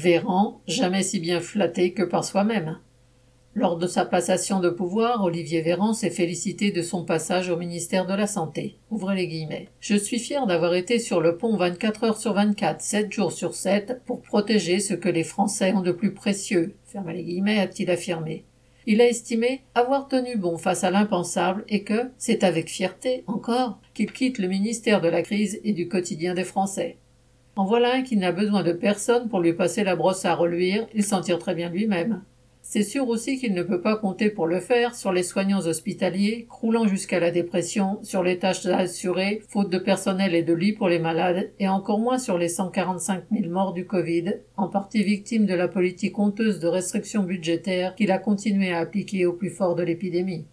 Véran, jamais si bien flatté que par soi-même. Lors de sa passation de pouvoir, Olivier Véran s'est félicité de son passage au ministère de la Santé. Ouvrez les guillemets. Je suis fier d'avoir été sur le pont 24 heures sur 24, 7 jours sur 7, pour protéger ce que les Français ont de plus précieux. Fermez les guillemets, a-t-il affirmé. Il a estimé avoir tenu bon face à l'impensable et que c'est avec fierté, encore, qu'il quitte le ministère de la crise et du quotidien des Français. En voilà un qui n'a besoin de personne pour lui passer la brosse à reluire, il s'en tire très bien lui-même. C'est sûr aussi qu'il ne peut pas compter pour le faire sur les soignants hospitaliers, croulant jusqu'à la dépression, sur les tâches assurées, faute de personnel et de lits pour les malades, et encore moins sur les 145 000 morts du Covid, en partie victimes de la politique honteuse de restrictions budgétaires qu'il a continué à appliquer au plus fort de l'épidémie.